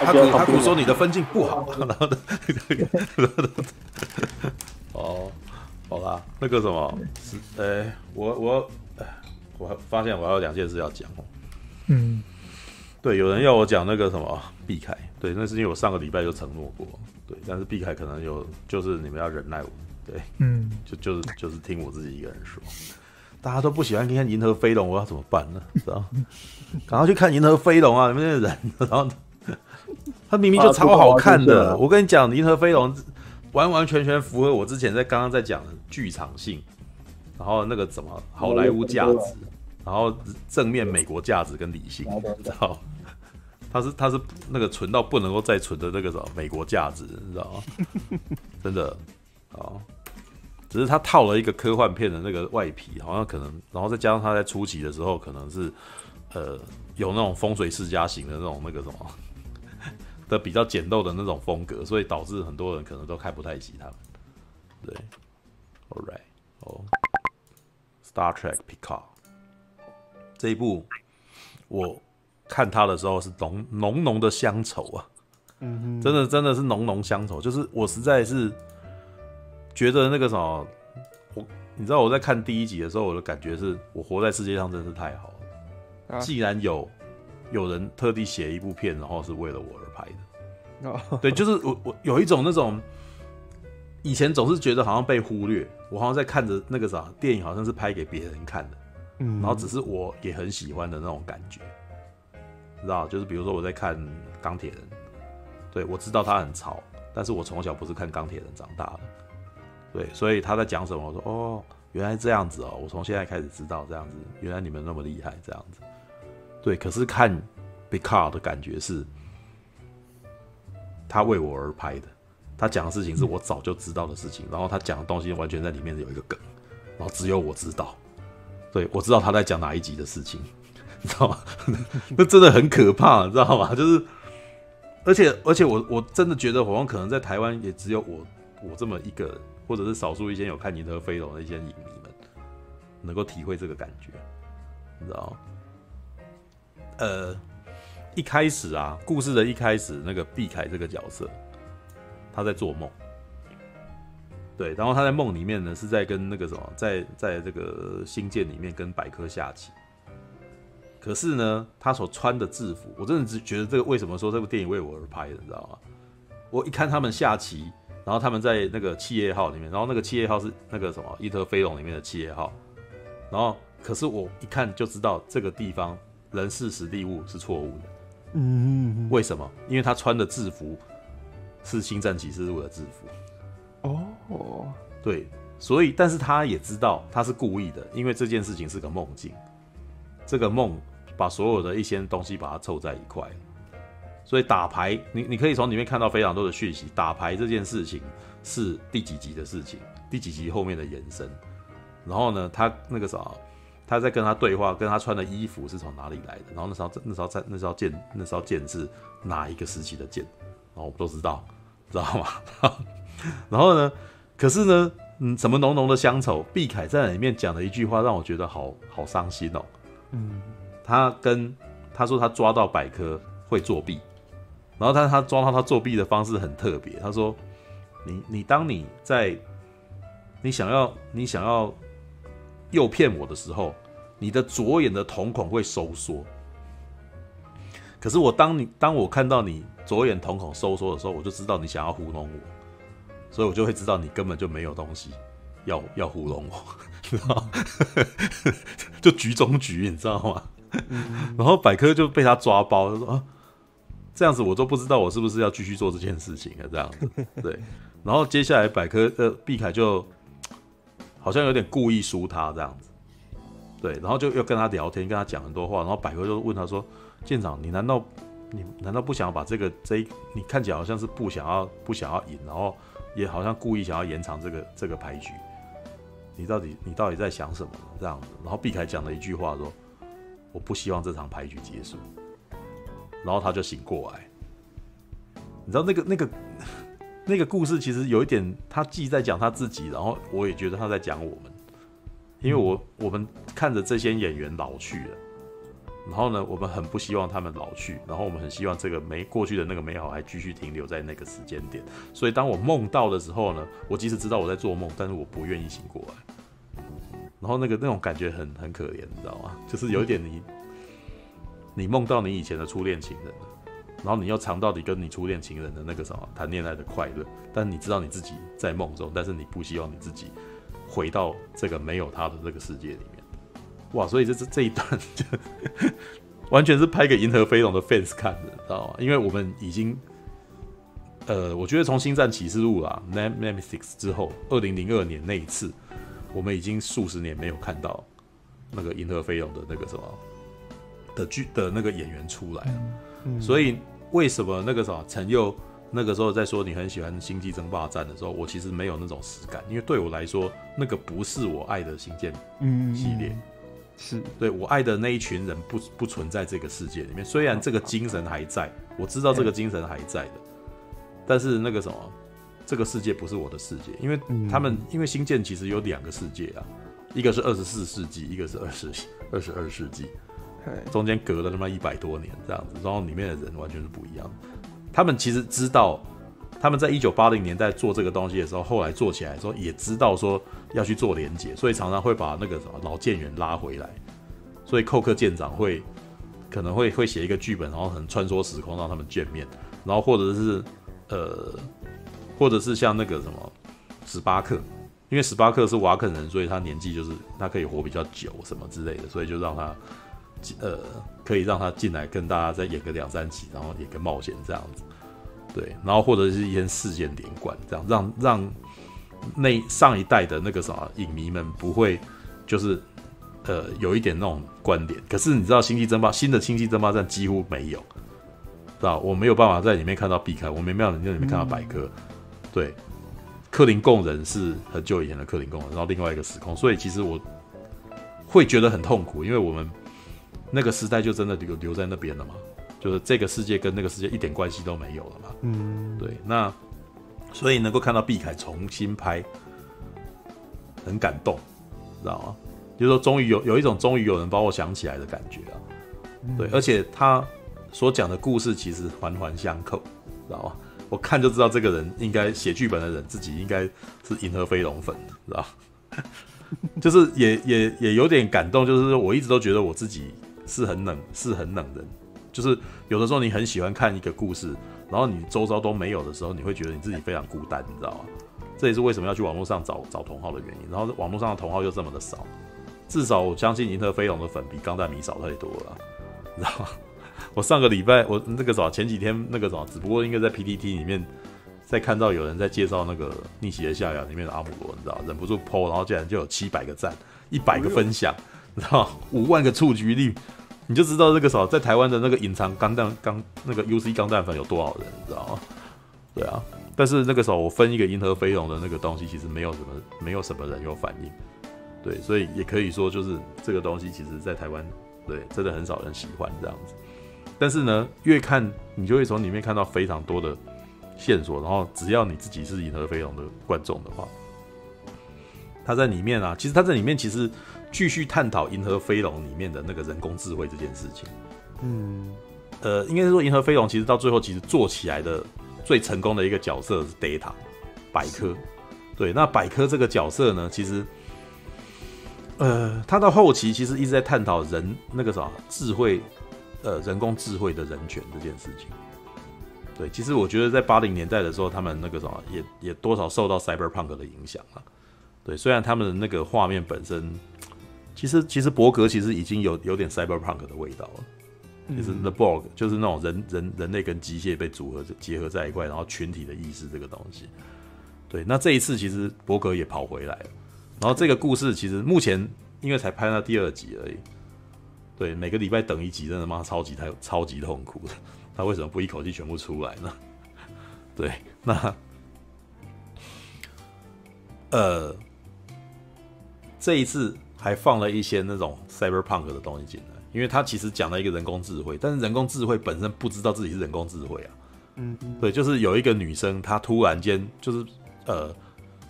哈古哈古说你的分镜不好，然后呢，哦，好啦，那个什么，是，呃，我我，我发现我还有两件事要讲哦，嗯，对，有人要我讲那个什么避开，对，那是因为我上个礼拜就承诺过，对，但是避开可能有，就是你们要忍耐我，对，嗯，就就是就是听我自己一个人说。大家都不喜欢看《银河飞龙》，我要怎么办呢？知道？赶快去看《银河飞龙》啊！你们这些人，然后他明明就超好看的。我跟你讲，《银河飞龙》完完全全符合我之前在刚刚在讲的剧场性，然后那个什么好莱坞价值，然后正面美国价值跟理性，你知道？他是他是那个纯到不能够再纯的那个什么美国价值，你知道吗？真的啊。只是他套了一个科幻片的那个外皮，好像可能，然后再加上他在初期的时候，可能是，呃，有那种风水世家型的那种那个什么的比较简陋的那种风格，所以导致很多人可能都看不太起他们。对，All right，哦，Star Trek Picard 这一部，我看他的时候是浓浓浓的乡愁啊，嗯哼，真的真的是浓浓乡愁，就是我实在是。觉得那个什么，我你知道我在看第一集的时候，我的感觉是我活在世界上真是太好了。啊、既然有有人特地写一部片，然后是为了我而拍的，哦、对，就是我我有一种那种以前总是觉得好像被忽略，我好像在看着那个啥电影，好像是拍给别人看的，嗯，然后只是我也很喜欢的那种感觉，知道？就是比如说我在看钢铁人，对，我知道他很潮，但是我从小不是看钢铁人长大的。对，所以他在讲什么？我说哦，原来这样子哦，我从现在开始知道这样子，原来你们那么厉害这样子。对，可是看 Picard 的感觉是，他为我而拍的，他讲的事情是我早就知道的事情，然后他讲的东西完全在里面有一个梗，然后只有我知道。对，我知道他在讲哪一集的事情，你知道吗？那真的很可怕，你知道吗？就是，而且而且我我真的觉得，好像可能在台湾也只有我我这么一个。或者是少数一些有看《银河飞龙》的一些影迷们，能够体会这个感觉，你知道吗？呃，一开始啊，故事的一开始，那个碧凯这个角色，他在做梦，对，然后他在梦里面呢，是在跟那个什么，在在这个星舰里面跟百科下棋。可是呢，他所穿的制服，我真的只觉得这个为什么说这部电影为我而拍的，你知道吗？我一看他们下棋。然后他们在那个企业号里面，然后那个企业号是那个什么《伊特飞龙》里面的企业号，然后可是我一看就知道这个地方人事实地物是错误的，嗯，为什么？因为他穿的制服是《星战启示录》的制服，哦，对，所以但是他也知道他是故意的，因为这件事情是个梦境，这个梦把所有的一些东西把它凑在一块。所以打牌，你你可以从里面看到非常多的讯息。打牌这件事情是第几集的事情，第几集后面的延伸。然后呢，他那个啥，他在跟他对话，跟他穿的衣服是从哪里来的？然后那时候那时候在那时候剑那时候剑是哪一个时期的剑？然后我们都知道，知道吗？然后呢，可是呢，嗯，什么浓浓的乡愁？毕凯在里面讲了一句话让我觉得好好伤心哦。嗯，他跟他说他抓到百科会作弊。然后，但是他抓到他作弊的方式很特别。他说：“你你当你在你想要你想要诱骗我的时候，你的左眼的瞳孔会收缩。可是我当你当我看到你左眼瞳孔收缩的时候，我就知道你想要糊弄我，所以我就会知道你根本就没有东西要要糊弄我，知道就局中局，你知道吗？然后百科就被他抓包，他说啊。”这样子我都不知道我是不是要继续做这件事情啊？这样子，对。然后接下来百科呃毕凯就好像有点故意输他这样子，对。然后就又跟他聊天，跟他讲很多话。然后百科就问他说：“舰长，你难道你难道不想要把这个这一你看起来好像是不想要不想要赢，然后也好像故意想要延长这个这个牌局？你到底你到底在想什么？这样子。”然后毕凯讲了一句话说：“我不希望这场牌局结束。”然后他就醒过来，你知道那个那个那个故事其实有一点，他既在讲他自己，然后我也觉得他在讲我们，因为我我们看着这些演员老去了，然后呢，我们很不希望他们老去，然后我们很希望这个美过去的那个美好还继续停留在那个时间点。所以当我梦到的时候呢，我即使知道我在做梦，但是我不愿意醒过来。然后那个那种感觉很很可怜，你知道吗？就是有一点你你梦到你以前的初恋情人，然后你又尝到你跟你初恋情人的那个什么谈恋爱的快乐，但你知道你自己在梦中，但是你不希望你自己回到这个没有他的这个世界里面。哇，所以这这这一段就完全是拍给银河飞龙的 fans 看的，知道吗？因为我们已经，呃，我觉得从《星战启示录》啊，Nemesis 之后，二零零二年那一次，我们已经数十年没有看到那个银河飞龙的那个什么的剧的那个演员出来了。嗯，所以为什么那个什么陈佑那个时候在说你很喜欢《星际争霸战》的时候，我其实没有那种实感，因为对我来说，那个不是我爱的星舰系列。嗯是。对我爱的那一群人不不存在这个世界里面，虽然这个精神还在，我知道这个精神还在的，但是那个什么，这个世界不是我的世界，因为他们因为星舰其实有两个世界啊，一个是二十四世纪，一个是二十二十二世纪，中间隔了他妈一百多年这样子，然后里面的人完全是不一样，他们其实知道。他们在一九八零年代做这个东西的时候，后来做起来的时候也知道说要去做连接，所以常常会把那个什么老舰员拉回来。所以寇克舰长会可能会会写一个剧本，然后很穿梭时空让他们见面，然后或者是呃，或者是像那个什么史巴克，因为史巴克是瓦肯人，所以他年纪就是他可以活比较久什么之类的，所以就让他呃可以让他进来跟大家再演个两三集，然后演个冒险这样子。对，然后或者是一些事件连贯，这样让让那上一代的那个什么影迷们不会就是呃有一点那种观点。可是你知道《星际争霸》新的《星际争霸战》几乎没有，知道我没有办法在里面看到避开，我没办法在里面看到百科。嗯、对，克林贡人是很久以前的克林贡人，然后另外一个时空，所以其实我会觉得很痛苦，因为我们那个时代就真的留留在那边了嘛。就是这个世界跟那个世界一点关系都没有了嘛。嗯，对，那所以能够看到毕凯重新拍，很感动，知道吗？就是说，终于有有一种终于有人把我想起来的感觉啊。对，而且他所讲的故事其实环环相扣，知道吗？我看就知道这个人应该写剧本的人自己应该是银河飞龙粉，知道吗？就是也也也有点感动，就是我一直都觉得我自己是很冷，是很冷的。就是有的时候你很喜欢看一个故事，然后你周遭都没有的时候，你会觉得你自己非常孤单，你知道吗？这也是为什么要去网络上找找同好的原因。然后网络上的同好又这么的少，至少我相信银河飞龙的粉比钢弹迷少太多了，你知道吗？我上个礼拜我那个什么前几天那个什么，只不过应该在 PTT 里面再看到有人在介绍那个逆袭的夏亚里面的阿姆罗，你知道，忍不住 po，然后竟然就有七百个赞，一百个分享，你知道，五万个触及率。你就知道这个时候在台湾的那个隐藏钢弹钢那个 UC 钢弹粉有多少人，你知道吗？对啊，但是那个时候我分一个银河飞龙的那个东西，其实没有什么没有什么人有反应，对，所以也可以说就是这个东西，其实在台湾对真的很少人喜欢这样子。但是呢，越看你就会从里面看到非常多的线索，然后只要你自己是银河飞龙的观众的话，他在里面啊，其实他在里面其实。继续探讨《银河飞龙》里面的那个人工智慧这件事情。嗯，呃，应该是说《银河飞龙》其实到最后其实做起来的最成功的一个角色是 Data 百科。对，那百科这个角色呢，其实，呃，他到后期其实一直在探讨人那个啥智慧，呃，人工智慧的人权这件事情。对，其实我觉得在八零年代的时候，他们那个什么也也多少受到 Cyberpunk 的影响了。对，虽然他们的那个画面本身。其实，其实伯格其实已经有有点 cyberpunk 的味道了。就是 The Borg，就是那种人人人类跟机械被组合结合在一块，然后群体的意识这个东西。对，那这一次其实伯格也跑回来了。然后这个故事其实目前因为才拍到第二集而已。对，每个礼拜等一集，真的妈超级太超级痛苦的。他为什么不一口气全部出来呢？对，那呃，这一次。还放了一些那种 cyberpunk 的东西进来，因为他其实讲了一个人工智慧，但是人工智慧本身不知道自己是人工智慧啊。嗯，对，就是有一个女生，她突然间就是呃，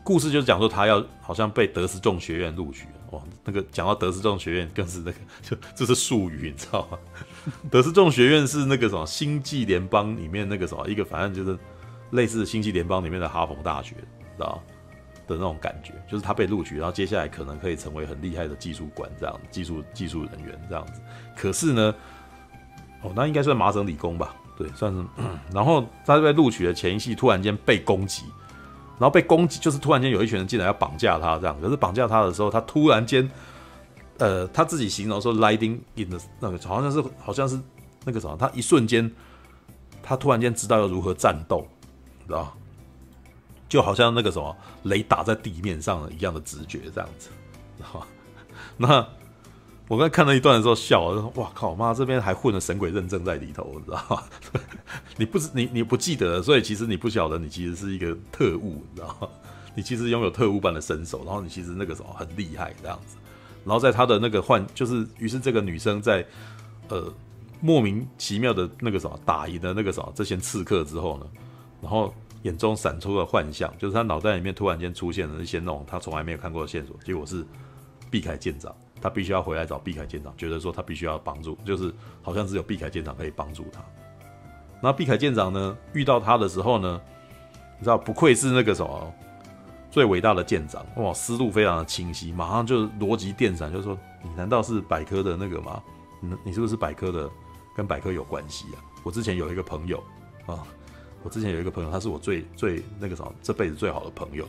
故事就是讲说她要好像被德斯众学院录取哇，那个讲到德斯众学院更是那个 就就是术语，你知道吗？德斯众学院是那个什么星际联邦里面那个什么一个反正就是类似星际联邦里面的哈佛大学，知道的那种感觉，就是他被录取，然后接下来可能可以成为很厉害的技术官这样，技术技术人员这样子。可是呢，哦，那应该算麻省理工吧？对，算是。然后他被录取的前一夕，突然间被攻击。然后被攻击，就是突然间有一群人进来要绑架他，这样。可是绑架他的时候，他突然间，呃，他自己形容说 “lighting in the 那个好像是好像是那个什么，他一瞬间，他突然间知道要如何战斗，知道就好像那个什么雷打在地面上一样的直觉，这样子，知 道那。我刚才看了一段的时候笑，我说：“哇靠妈，这边还混了神鬼认证在里头，你知道吗？你不你你不记得，所以其实你不晓得，你其实是一个特务，你知道吗？你其实拥有特务般的身手，然后你其实那个时候很厉害这样子。然后在他的那个幻，就是于是这个女生在呃莫名其妙的那个什么打赢了那个什么这些刺客之后呢，然后眼中闪出了幻象，就是他脑袋里面突然间出现了一些那种他从来没有看过的线索，结果是碧凯舰长。”他必须要回来找碧凯舰长，觉得说他必须要帮助，就是好像只有碧凯舰长可以帮助他。那碧凯舰长呢，遇到他的时候呢，你知道不愧是那个什么最伟大的舰长哇，思路非常的清晰，马上就逻辑电闪，就说你难道是百科的那个吗？你你是不是百科的？跟百科有关系啊？我之前有一个朋友啊，我之前有一个朋友，他是我最最那个什么这辈子最好的朋友，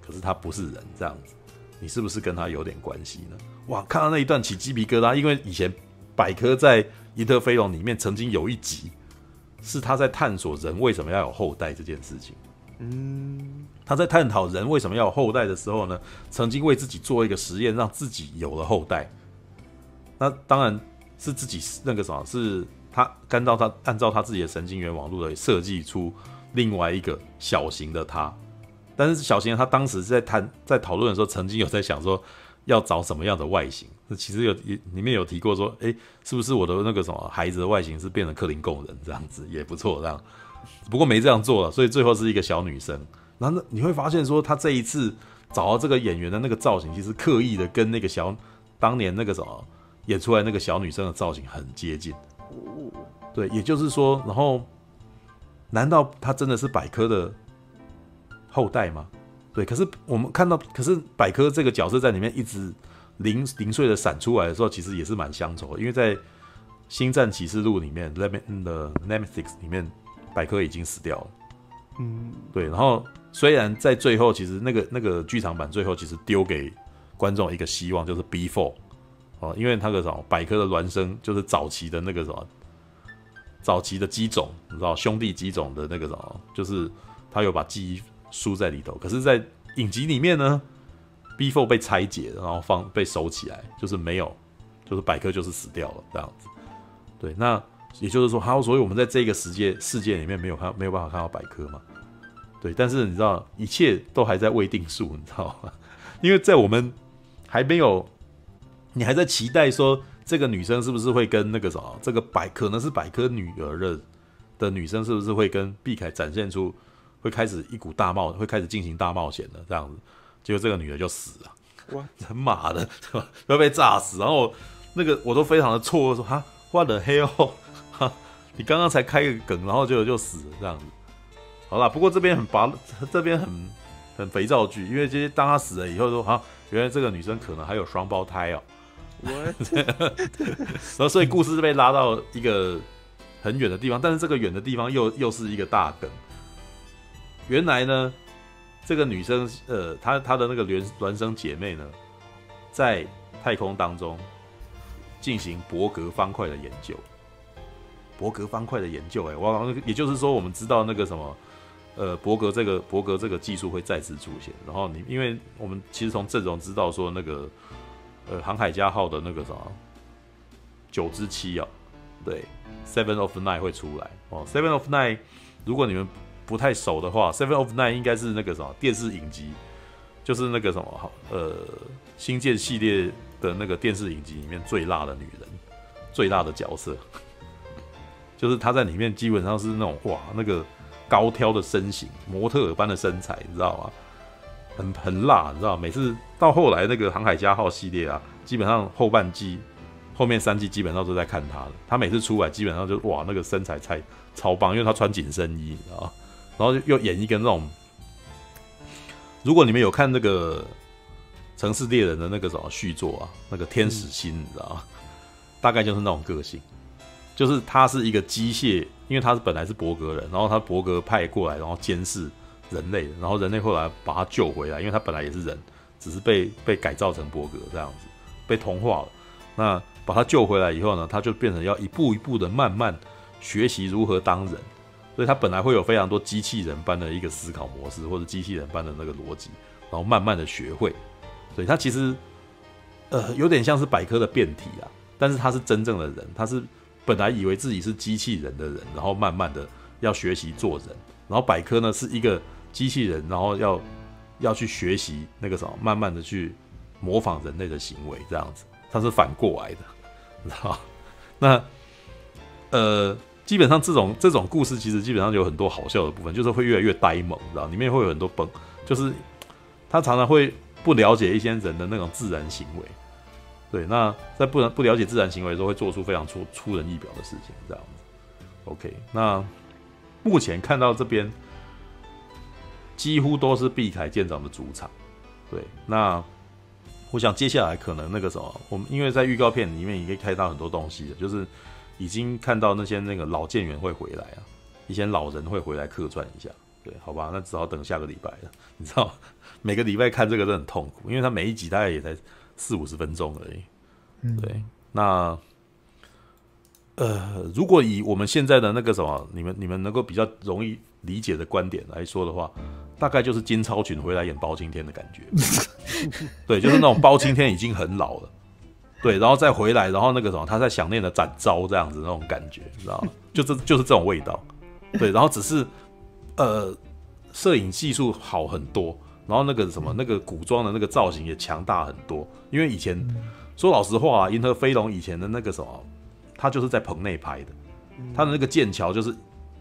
可是他不是人这样子，你是不是跟他有点关系呢？哇，看到那一段起鸡皮疙瘩，因为以前百科在《伊特飞龙》里面曾经有一集，是他在探索人为什么要有后代这件事情。嗯，他在探讨人为什么要有后代的时候呢，曾经为自己做一个实验，让自己有了后代。那当然是自己那个什么，是他按照他按照他自己的神经元网络来设计出另外一个小型的他。但是小型的他当时在谈在讨论的时候，曾经有在想说。要找什么样的外形？那其实有里面有提过说，诶，是不是我的那个什么孩子的外形是变成克林贡人这样子也不错，这样。不过没这样做了，所以最后是一个小女生。然后你会发现说，他这一次找到这个演员的那个造型，其实刻意的跟那个小当年那个什么演出来那个小女生的造型很接近。对，也就是说，然后难道他真的是百科的后代吗？对，可是我们看到，可是百科这个角色在里面一直零零碎的闪出来的时候，其实也是蛮乡愁的，因为在《星战启示录》里面，《The Nemesis》里面，百科已经死掉了。嗯，对。然后虽然在最后，其实那个那个剧场版最后其实丢给观众一个希望，就是 B4 哦，因为那个什么百科的孪生就是早期的那个什么早期的机种，你知道兄弟机种的那个什么，就是他有把记忆。输在里头，可是，在影集里面呢，B Four 被拆解，然后放被收起来，就是没有，就是百科就是死掉了这样子。对，那也就是说，好，所以我们在这个世界世界里面没有看没有办法看到百科嘛？对，但是你知道，一切都还在未定数，你知道吗？因为在我们还没有，你还在期待说这个女生是不是会跟那个什么，这个百可能是百科女儿的的女生是不是会跟毕凯展现出？会开始一股大冒，会开始进行大冒险的这样子，结果这个女的就死了，哇，人马的，要被炸死，然后那个我都非常的错愕，说哈，what the hell，哈，你刚刚才开个梗，然后就就死了这样子，好啦，不过这边很拔，这边很很肥皂剧，因为这些当他死了以后说哈，原来这个女生可能还有双胞胎哦。然后所以故事是被拉到一个很远的地方，但是这个远的地方又又是一个大梗。原来呢，这个女生，呃，她她的那个孪孪生姐妹呢，在太空当中进行伯格方块的研究。伯格方块的研究，哎，哇，也就是说，我们知道那个什么，呃，伯格这个伯格这个技术会再次出现。然后你，因为我们其实从阵容知道说，那个呃，航海家号的那个什么九之七啊，对，Seven of Nine 会出来哦。Seven of Nine，如果你们不太熟的话，Seven of Nine 应该是那个什么电视影集，就是那个什么呃星舰系列的那个电视影集里面最辣的女人，最辣的角色，就是她在里面基本上是那种哇那个高挑的身形，模特般的身材，你知道吗？很很辣，你知道？每次到后来那个航海家号系列啊，基本上后半季、后面三季基本上都在看他的。他每次出来，基本上就哇，那个身材才超棒，因为他穿紧身衣，你知道？然后又演一个那种，如果你们有看那个《城市猎人》的那个什么续作啊，那个天使心，你知道？大概就是那种个性，就是他是一个机械，因为他是本来是伯格人，然后他伯格派过来，然后监视人类，然后人类后来把他救回来，因为他本来也是人，只是被被改造成伯格这样子，被同化了。那把他救回来以后呢，他就变成要一步一步的慢慢学习如何当人，所以他本来会有非常多机器人般的一个思考模式，或者机器人般的那个逻辑，然后慢慢的学会，所以他其实呃有点像是百科的变体啊。但是他是真正的人，他是本来以为自己是机器人的人，然后慢慢的要学习做人，然后百科呢是一个机器人，然后要要去学习那个什么，慢慢的去模仿人类的行为，这样子，它是反过来的，你知道？那呃，基本上这种这种故事其实基本上有很多好笑的部分，就是会越来越呆萌，知道？里面会有很多崩，就是他常常会不了解一些人的那种自然行为。对，那在不能不了解自然行为的时候，会做出非常出出人意表的事情，这样子。OK，那目前看到这边几乎都是毕凯舰长的主场。对，那我想接下来可能那个什么，我们因为在预告片里面已经看到很多东西了，就是已经看到那些那个老舰员会回来啊，一些老人会回来客串一下。对，好吧，那只好等下个礼拜了。你知道，每个礼拜看这个都很痛苦，因为他每一集大概也才。四五十分钟而已，对。那呃，如果以我们现在的那个什么，你们你们能够比较容易理解的观点来说的话，大概就是金超群回来演包青天的感觉。对，就是那种包青天已经很老了，对，然后再回来，然后那个什么，他在想念的展昭这样子那种感觉，你知道吗？就这就是这种味道。对，然后只是呃，摄影技术好很多。然后那个什么，那个古装的那个造型也强大很多。因为以前说老实话啊，《银河飞龙》以前的那个什么，他就是在棚内拍的，他的那个剑桥就是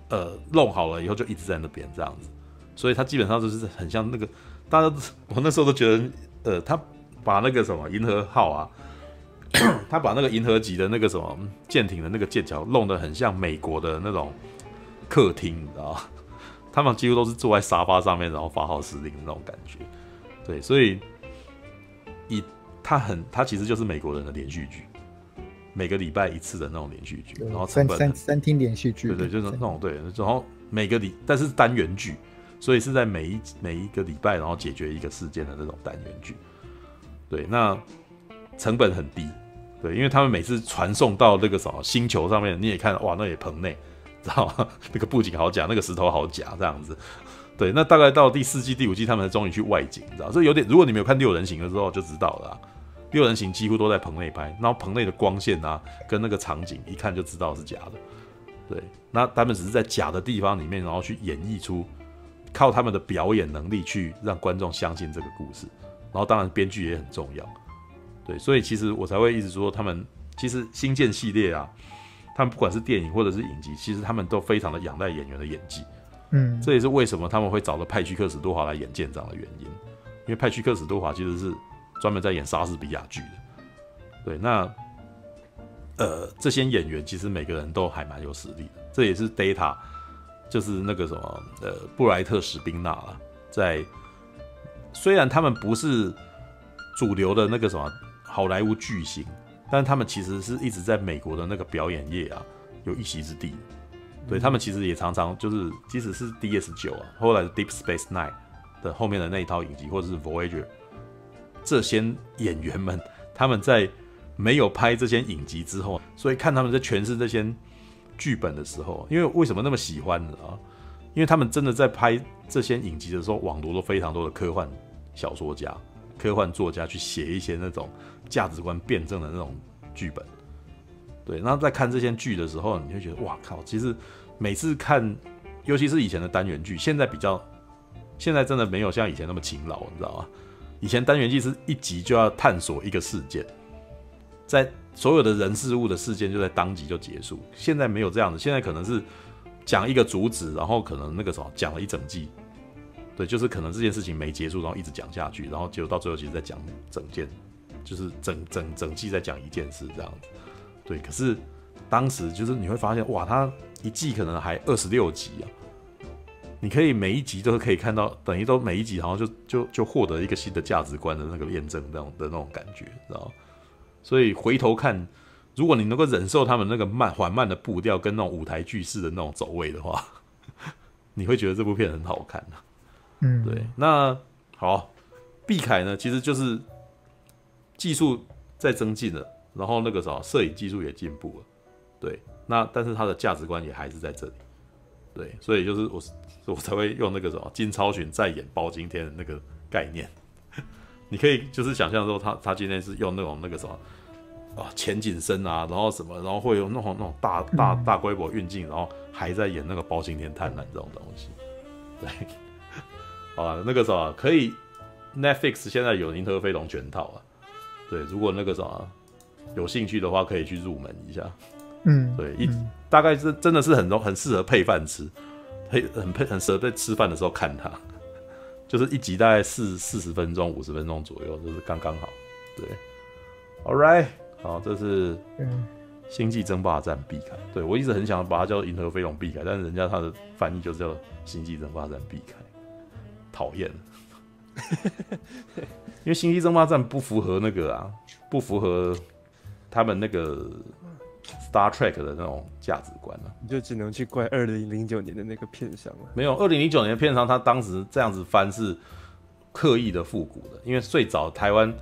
呃弄好了以后就一直在那边这样子，所以他基本上就是很像那个大家，我那时候都觉得，呃，他把那个什么银河号啊，他把那个银河级的那个什么舰艇的那个舰桥弄得很像美国的那种客厅，你知道吗？他们几乎都是坐在沙发上面，然后发号施令的那种感觉，对，所以以他很，他其实就是美国人的连续剧，每个礼拜一次的那种连续剧，然后三三三厅连续剧，对对，就是那种对，然后每个礼，但是单元剧，所以是在每一每一个礼拜，然后解决一个事件的那种单元剧，对，那成本很低，对，因为他们每次传送到那个什么星球上面，你也看，哇，那也棚内。知道吗？那个布景好假，那个石头好假，这样子。对，那大概到第四季、第五季，他们才终于去外景，知道？这有点，如果你没有看六人行的时候，就知道了。六人行几乎都在棚内拍，然后棚内的光线啊，跟那个场景，一看就知道是假的。对，那他们只是在假的地方里面，然后去演绎出，靠他们的表演能力去让观众相信这个故事。然后当然编剧也很重要。对，所以其实我才会一直说，他们其实星舰系列啊。他们不管是电影或者是影集，其实他们都非常的仰赖演员的演技。嗯，这也是为什么他们会找了派屈克史多华来演舰长的原因。因为派屈克史多华其实是专门在演莎士比亚剧的。对，那呃，这些演员其实每个人都还蛮有实力的。这也是 Data，就是那个什么呃，布莱特史宾纳了。在虽然他们不是主流的那个什么好莱坞巨星。但他们其实是一直在美国的那个表演业啊，有一席之地。对，他们其实也常常就是，即使是 DS 九啊，后来的 Deep Space Nine 的后面的那一套影集，或者是 Voyager，这些演员们，他们在没有拍这些影集之后，所以看他们在诠释这些剧本的时候，因为为什么那么喜欢呢？啊？因为他们真的在拍这些影集的时候，网罗了非常多的科幻小说家。科幻作家去写一些那种价值观辩证的那种剧本，对，那在看这些剧的时候，你会觉得哇靠！其实每次看，尤其是以前的单元剧，现在比较，现在真的没有像以前那么勤劳，你知道吗？以前单元剧是一集就要探索一个事件，在所有的人事物的事件就在当集就结束，现在没有这样子，现在可能是讲一个主旨，然后可能那个什么讲了一整季。对，就是可能这件事情没结束，然后一直讲下去，然后结果到最后其实在讲整件，就是整整整季在讲一件事这样子。对，可是当时就是你会发现，哇，他一季可能还二十六集啊，你可以每一集都可以看到，等于都每一集然后就就就获得一个新的价值观的那个验证，那种的那种感觉，知道？所以回头看，如果你能够忍受他们那个慢缓慢的步调跟那种舞台剧式的那种走位的话，你会觉得这部片很好看的。嗯，对。那好，毕凯呢，其实就是技术在增进了，然后那个什么，摄影技术也进步了。对，那但是他的价值观也还是在这里。对，所以就是我，我才会用那个什么金超群在演包青天的那个概念。你可以就是想象说他他今天是用那种那个什么啊前景深啊，然后什么，然后会有那种那种大大大规模运镜，然后还在演那个包青天探案这种东西。对，好了，那个什么可以，Netflix 现在有《银河飞龙》全套啊。对，如果那个什么有兴趣的话，可以去入门一下。嗯，对，一大概是真的是很容很适合配饭吃，配很配很适合在吃饭的时候看它。就是一集大概四四十分钟、五十分钟左右，就是刚刚好。对，All right，好，这是《星际争霸战》毕凯。对，我一直很想把它叫《银河飞龙》毕凯，但是人家他的翻译就是叫《星际争霸战》毕凯，讨厌。因为《星际争霸战》不符合那个啊，不符合他们那个。Star Trek 的那种价值观呢、啊，你就只能去怪二零零九年的那个片商了。没有，二零零九年的片商他当时这样子翻是刻意的复古的，因为最早台湾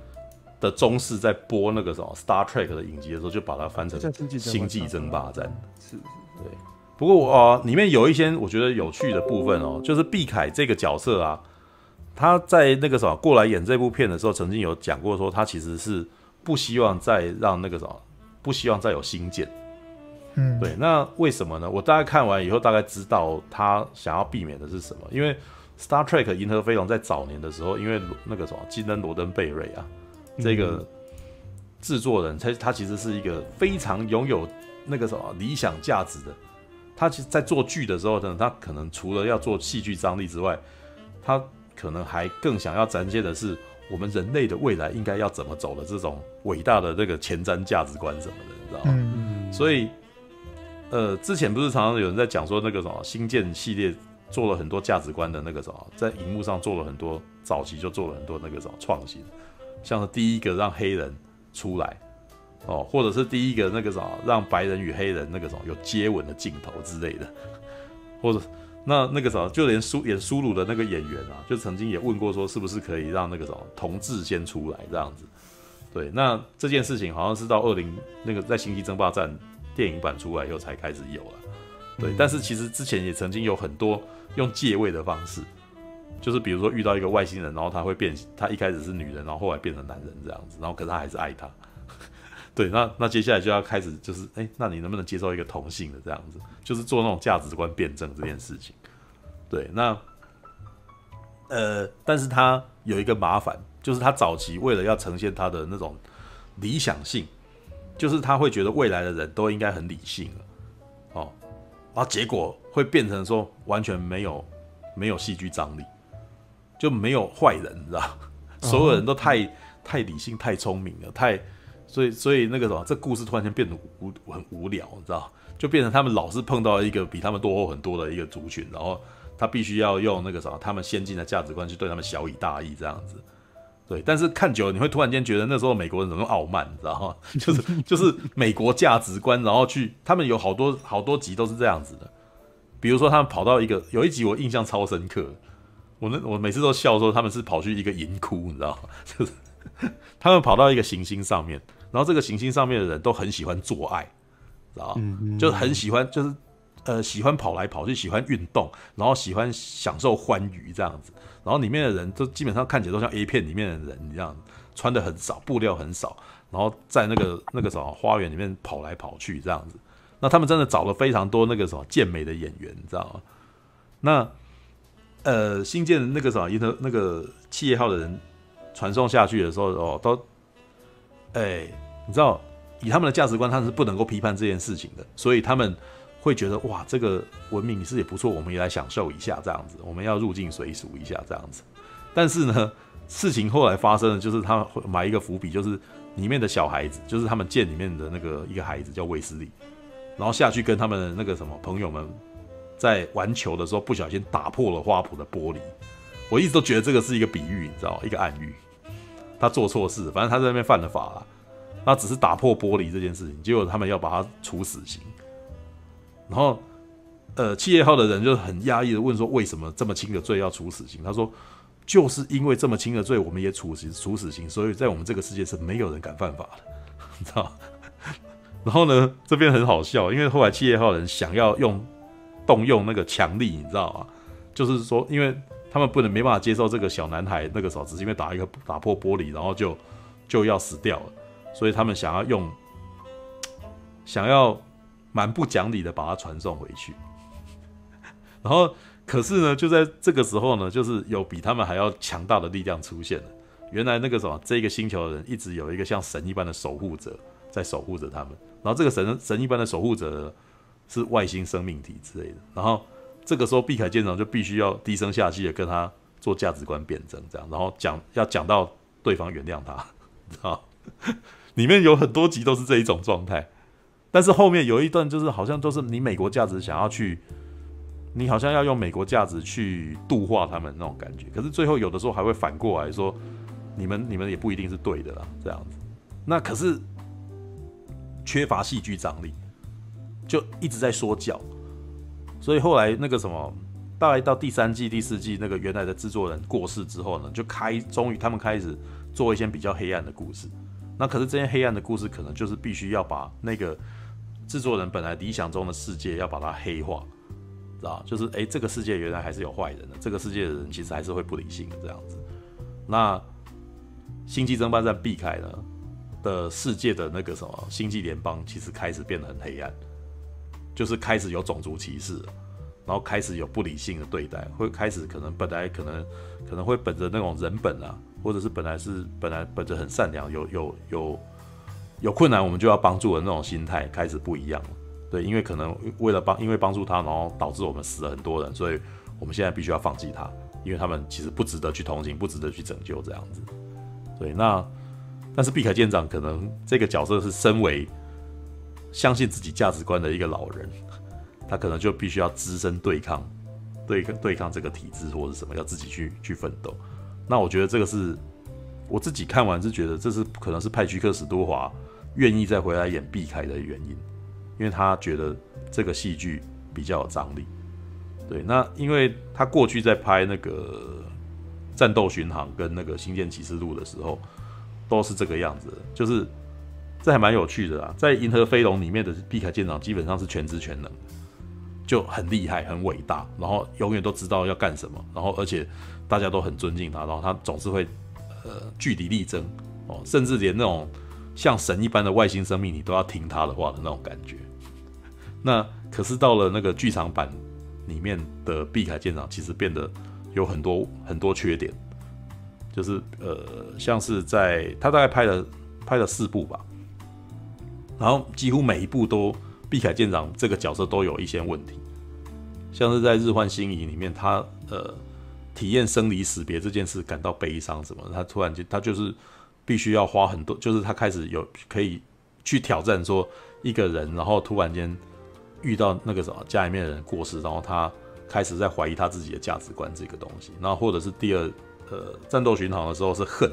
的中视在播那个什么 Star Trek 的影集的时候，就把它翻成《星际争霸战》。是，对。不过我、呃、里面有一些我觉得有趣的部分哦，就是毕凯这个角色啊，他在那个什么过来演这部片的时候，曾经有讲过说，他其实是不希望再让那个什么。不希望再有新建，嗯，对，那为什么呢？我大概看完以后，大概知道他想要避免的是什么。因为 Star Trek 银河飞龙在早年的时候，因为那个什么金恩罗登贝瑞啊，这个制作人，他他其实是一个非常拥有那个什么理想价值的。他其实，在做剧的时候呢，他可能除了要做戏剧张力之外，他可能还更想要展现的是。我们人类的未来应该要怎么走的这种伟大的这个前瞻价值观什么的，你知道吗？嗯、所以，呃，之前不是常常有人在讲说那个什么星舰系列做了很多价值观的那个什么，在荧幕上做了很多早期就做了很多那个什么创新，像是第一个让黑人出来哦，或者是第一个那个什么让白人与黑人那个什么有接吻的镜头之类的，或者。那那个什么，就连苏演苏鲁的那个演员啊，就曾经也问过说，是不是可以让那个什么同志先出来这样子？对，那这件事情好像是到二零那个在《星际争霸战》电影版出来以后才开始有了。对，但是其实之前也曾经有很多用借位的方式，就是比如说遇到一个外星人，然后他会变，他一开始是女人，然后后来变成男人这样子，然后可是他还是爱他。对，那那接下来就要开始就是，哎、欸，那你能不能接受一个同性的这样子？就是做那种价值观辩证这件事情。对，那呃，但是他有一个麻烦，就是他早期为了要呈现他的那种理想性，就是他会觉得未来的人都应该很理性了，哦，然后结果会变成说完全没有没有戏剧张力，就没有坏人，你知道？所有人都太太理性、太聪明了，太。所以，所以那个什么，这故事突然间变得无很无聊，你知道？就变成他们老是碰到一个比他们落后很多的一个族群，然后他必须要用那个什么，他们先进的价值观去对他们小以大义这样子。对，但是看久了，你会突然间觉得那时候美国人怎么那么傲慢，你知道吗？就是就是美国价值观，然后去他们有好多好多集都是这样子的。比如说，他们跑到一个有一集我印象超深刻，我那我每次都笑说他们是跑去一个银窟，你知道吗？就是他们跑到一个行星上面。然后这个行星上面的人都很喜欢做爱，知道吗？就很喜欢，就是呃喜欢跑来跑去，喜欢运动，然后喜欢享受欢愉这样子。然后里面的人都基本上看起来都像 A 片里面的人一样，穿的很少，布料很少，然后在那个那个什么花园里面跑来跑去这样子。那他们真的找了非常多那个什么健美的演员，你知道吗？那呃新建的那个什么银河那个企业号的人传送下去的时候哦都。哎，你知道，以他们的价值观，他们是不能够批判这件事情的，所以他们会觉得哇，这个文明是也不错，我们也来享受一下这样子，我们要入境随俗一下这样子。但是呢，事情后来发生的就是他们埋一个伏笔，就是里面的小孩子，就是他们舰里面的那个一个孩子叫卫斯理，然后下去跟他们那个什么朋友们在玩球的时候，不小心打破了花圃的玻璃。我一直都觉得这个是一个比喻，你知道，一个暗喻。他做错事，反正他在那边犯了法了，他只是打破玻璃这件事情，结果他们要把他处死刑。然后，呃，企业号的人就很压抑的问说：“为什么这么轻的罪要处死刑？”他说：“就是因为这么轻的罪，我们也处死处死刑，所以在我们这个世界是没有人敢犯法的，你知道？”然后呢，这边很好笑，因为后来企业号人想要用动用那个强力，你知道吗？就是说，因为他们不能没办法接受这个小男孩那个时候只是因为打一个打破玻璃，然后就就要死掉了，所以他们想要用想要。蛮不讲理的把他传送回去，然后可是呢，就在这个时候呢，就是有比他们还要强大的力量出现了。原来那个什么，这个星球的人一直有一个像神一般的守护者在守护着他们。然后这个神神一般的守护者是外星生命体之类的。然后这个时候，毕凯舰长就必须要低声下气的跟他做价值观辩证，这样，然后讲要讲到对方原谅他，知道？里面有很多集都是这一种状态。但是后面有一段，就是好像都是你美国价值想要去，你好像要用美国价值去度化他们那种感觉。可是最后有的时候还会反过来说，你们你们也不一定是对的啦，这样子。那可是缺乏戏剧张力，就一直在说教。所以后来那个什么，大概到第三季、第四季，那个原来的制作人过世之后呢，就开终于他们开始做一些比较黑暗的故事。那可是这些黑暗的故事，可能就是必须要把那个。制作人本来理想中的世界要把它黑化，知道？就是哎、这个世界原来还是有坏人的，这个世界的人其实还是会不理性的这样子。那《星际争霸战》避开了的世界的那个什么星际联邦，其实开始变得很黑暗，就是开始有种族歧视，然后开始有不理性的对待，会开始可能本来可能可能会本着那种人本啊，或者是本来是本来本着很善良，有有有。有困难我们就要帮助的那种心态开始不一样了，对，因为可能为了帮，因为帮助他，然后导致我们死了很多人，所以我们现在必须要放弃他，因为他们其实不值得去同情，不值得去拯救这样子。对，那但是毕凯舰长可能这个角色是身为相信自己价值观的一个老人，他可能就必须要只身对抗，对抗对抗这个体制或者什么，要自己去去奋斗。那我觉得这个是我自己看完是觉得这是可能是派屈克史多华。愿意再回来演毕凯的原因，因为他觉得这个戏剧比较有张力。对，那因为他过去在拍那个《战斗巡航》跟那个《星舰启示录》的时候，都是这个样子，就是这还蛮有趣的啊。在《银河飞龙》里面的毕凯舰长基本上是全知全能，就很厉害、很伟大，然后永远都知道要干什么，然后而且大家都很尊敬他，然后他总是会呃据理力争哦，甚至连那种。像神一般的外星生命，你都要听他的话的那种感觉。那可是到了那个剧场版里面的毕凯舰长，其实变得有很多很多缺点，就是呃，像是在他大概拍了拍了四部吧，然后几乎每一部都毕凯舰长这个角色都有一些问题，像是在《日换星移》里面，他呃体验生离死别这件事感到悲伤什么，他突然间他就是。必须要花很多，就是他开始有可以去挑战说一个人，然后突然间遇到那个什么家里面的人过世，然后他开始在怀疑他自己的价值观这个东西，然后或者是第二呃战斗巡航的时候是恨，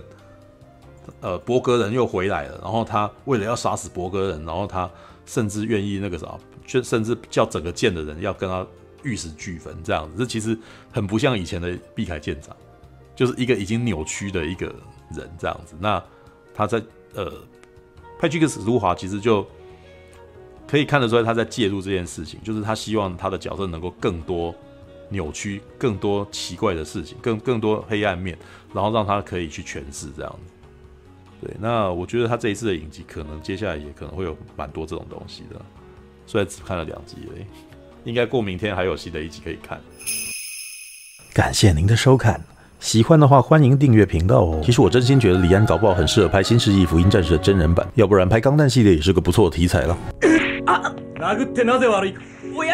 呃博格人又回来了，然后他为了要杀死博格人，然后他甚至愿意那个啥，就甚至叫整个舰的人要跟他玉石俱焚这样子，这其实很不像以前的碧凯舰长，就是一个已经扭曲的一个。人这样子，那他在呃，派屈克史都华其实就可以看得出来他在介入这件事情，就是他希望他的角色能够更多扭曲、更多奇怪的事情、更更多黑暗面，然后让他可以去诠释这样子。对，那我觉得他这一次的影集可能接下来也可能会有蛮多这种东西的，虽然只看了两集而已，应该过明天还有新的一集可以看。感谢您的收看。喜欢的话，欢迎订阅频道哦。其实我真心觉得李安搞不好很适合拍《新世纪福音战士》的真人版，要不然拍钢弹系列也是个不错的题材了。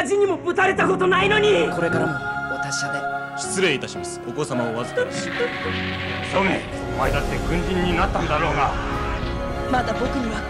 亲父にもぶたれたことないのにこれからもお达者で失礼いたしますお子様をお预からしソメ お前だって軍人になったんだろうが。まだ僕には